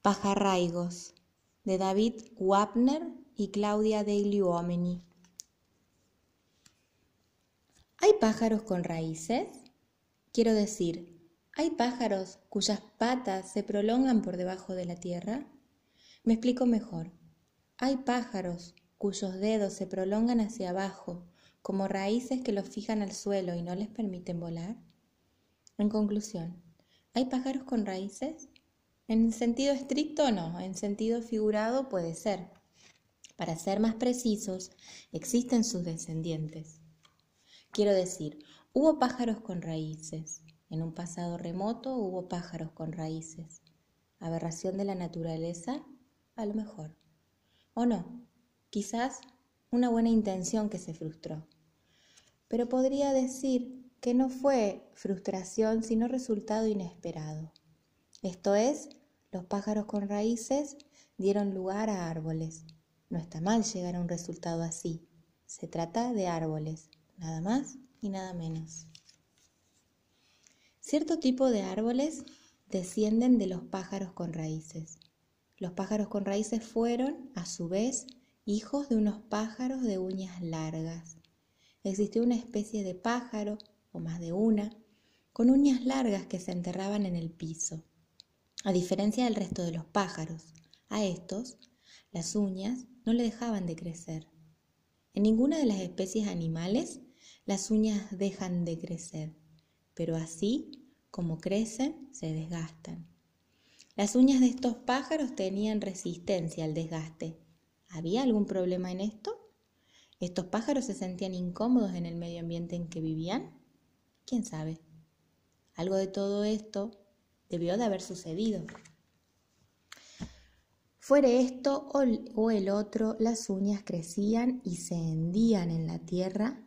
Pajarraigos, de David Wapner y Claudia Daly Uomini. ¿Hay pájaros con raíces? Quiero decir, ¿hay pájaros cuyas patas se prolongan por debajo de la tierra? Me explico mejor. Hay pájaros cuyos dedos se prolongan hacia abajo, como raíces que los fijan al suelo y no les permiten volar. En conclusión, ¿hay pájaros con raíces? En sentido estricto no, en sentido figurado puede ser. Para ser más precisos, existen sus descendientes. Quiero decir, hubo pájaros con raíces. En un pasado remoto hubo pájaros con raíces. ¿Aberración de la naturaleza? A lo mejor. O no, quizás una buena intención que se frustró. Pero podría decir que no fue frustración, sino resultado inesperado. Esto es, los pájaros con raíces dieron lugar a árboles. No está mal llegar a un resultado así. Se trata de árboles, nada más y nada menos. Cierto tipo de árboles descienden de los pájaros con raíces. Los pájaros con raíces fueron, a su vez, hijos de unos pájaros de uñas largas. Existió una especie de pájaro, o más de una, con uñas largas que se enterraban en el piso. A diferencia del resto de los pájaros, a estos las uñas no le dejaban de crecer. En ninguna de las especies animales las uñas dejan de crecer, pero así como crecen, se desgastan. Las uñas de estos pájaros tenían resistencia al desgaste. ¿Había algún problema en esto? ¿Estos pájaros se sentían incómodos en el medio ambiente en que vivían? ¿Quién sabe? Algo de todo esto debió de haber sucedido. Fuere esto o el otro, las uñas crecían y se hendían en la tierra,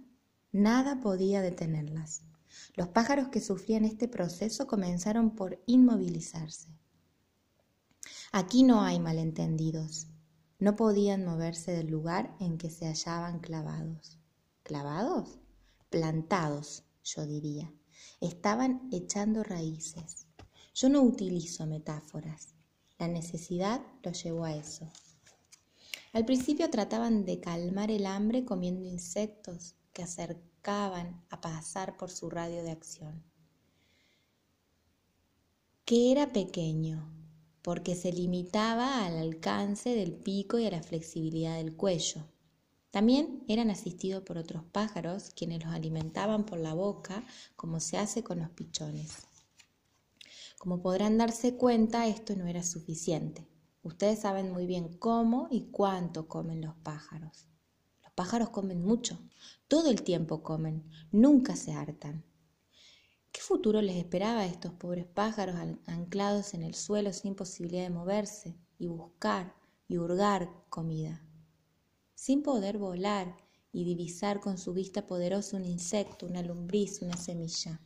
nada podía detenerlas. Los pájaros que sufrían este proceso comenzaron por inmovilizarse. Aquí no hay malentendidos. No podían moverse del lugar en que se hallaban clavados. ¿Clavados? Plantados, yo diría. Estaban echando raíces. Yo no utilizo metáforas. La necesidad los llevó a eso. Al principio trataban de calmar el hambre comiendo insectos que acercaban a pasar por su radio de acción. Que era pequeño, porque se limitaba al alcance del pico y a la flexibilidad del cuello. También eran asistidos por otros pájaros, quienes los alimentaban por la boca, como se hace con los pichones. Como podrán darse cuenta, esto no era suficiente. Ustedes saben muy bien cómo y cuánto comen los pájaros. Los pájaros comen mucho, todo el tiempo comen, nunca se hartan. ¿Qué futuro les esperaba a estos pobres pájaros anclados en el suelo sin posibilidad de moverse y buscar y hurgar comida? Sin poder volar y divisar con su vista poderosa un insecto, una lombriz, una semilla.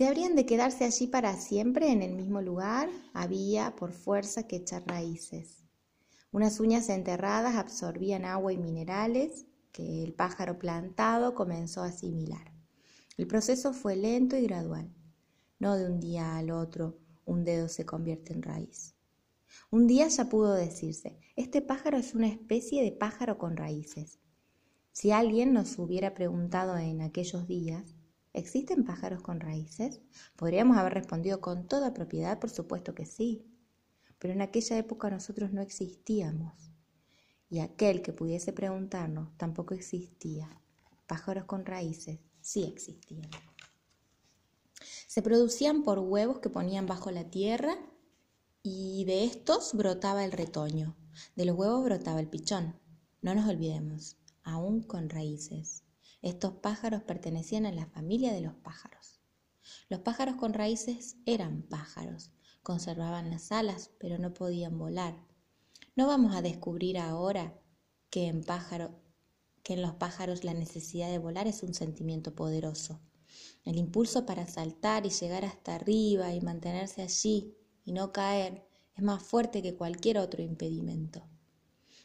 ¿Se habrían de quedarse allí para siempre en el mismo lugar? Había, por fuerza, que echar raíces. Unas uñas enterradas absorbían agua y minerales que el pájaro plantado comenzó a asimilar. El proceso fue lento y gradual. No de un día al otro un dedo se convierte en raíz. Un día ya pudo decirse, este pájaro es una especie de pájaro con raíces. Si alguien nos hubiera preguntado en aquellos días, ¿Existen pájaros con raíces? Podríamos haber respondido con toda propiedad, por supuesto que sí. Pero en aquella época nosotros no existíamos. Y aquel que pudiese preguntarnos tampoco existía. Pájaros con raíces sí existían. Se producían por huevos que ponían bajo la tierra y de estos brotaba el retoño. De los huevos brotaba el pichón. No nos olvidemos, aún con raíces. Estos pájaros pertenecían a la familia de los pájaros. Los pájaros con raíces eran pájaros, conservaban las alas, pero no podían volar. No vamos a descubrir ahora que en, los pájaros la necesidad de volar es un sentimiento poderoso. El impulso para saltar y llegar hasta arriba y mantenerse allí y no caer es más fuerte que cualquier otro impedimento.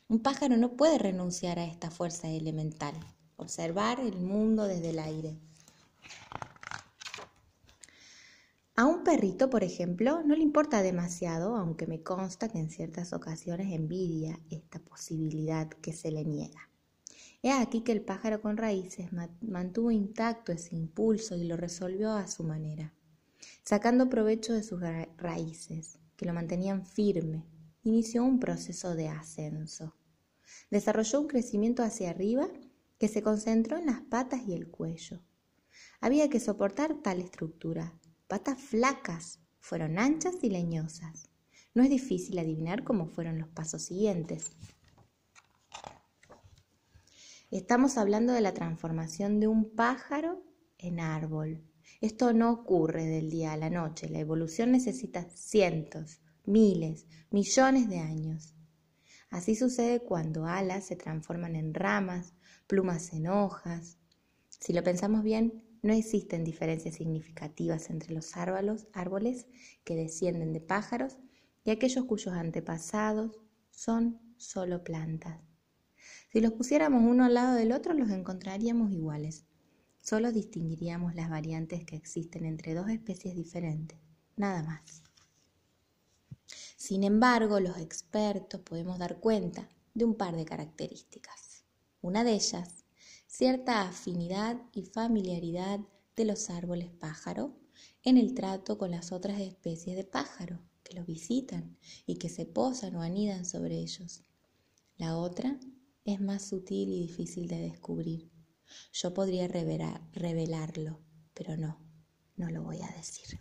Un pájaro no puede renunciar a esta fuerza elemental observar el mundo desde el aire. A un perrito, por ejemplo, no le importa demasiado, aunque me consta que en ciertas ocasiones envidia esta posibilidad que se le niega. He aquí que el pájaro con raíces mantuvo intacto ese impulso y lo resolvió a su manera, sacando provecho de sus raíces, que lo mantenían firme, inició un proceso de ascenso. Desarrolló un crecimiento hacia arriba que se concentró en las patas y el cuello. Había que soportar tal estructura. Patas flacas, fueron anchas y leñosas. No es difícil adivinar cómo fueron los pasos siguientes. Estamos hablando de la transformación de un pájaro en árbol. Esto no ocurre del día a la noche. La evolución necesita cientos, miles, millones de años. Así sucede cuando alas se transforman en ramas, plumas en hojas. Si lo pensamos bien, no existen diferencias significativas entre los árboles, árboles que descienden de pájaros y aquellos cuyos antepasados son solo plantas. Si los pusiéramos uno al lado del otro, los encontraríamos iguales. Solo distinguiríamos las variantes que existen entre dos especies diferentes, nada más. Sin embargo, los expertos podemos dar cuenta de un par de características. Una de ellas, cierta afinidad y familiaridad de los árboles pájaro en el trato con las otras especies de pájaro que los visitan y que se posan o anidan sobre ellos. La otra es más sutil y difícil de descubrir. Yo podría revelarlo, pero no, no lo voy a decir.